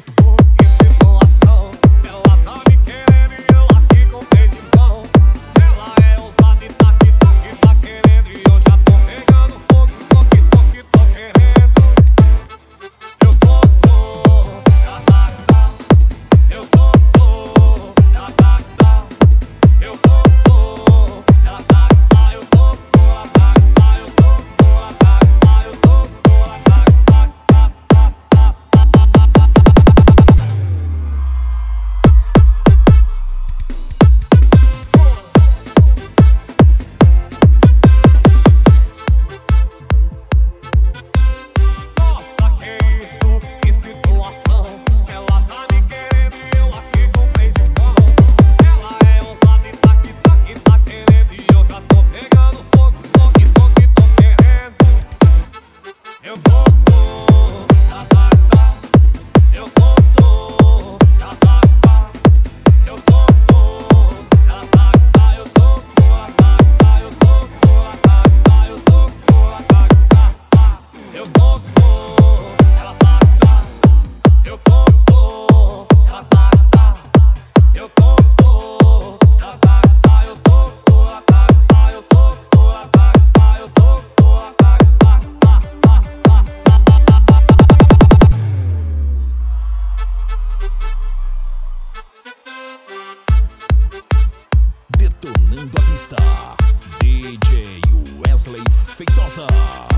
before. DJ Wesley Feitosa.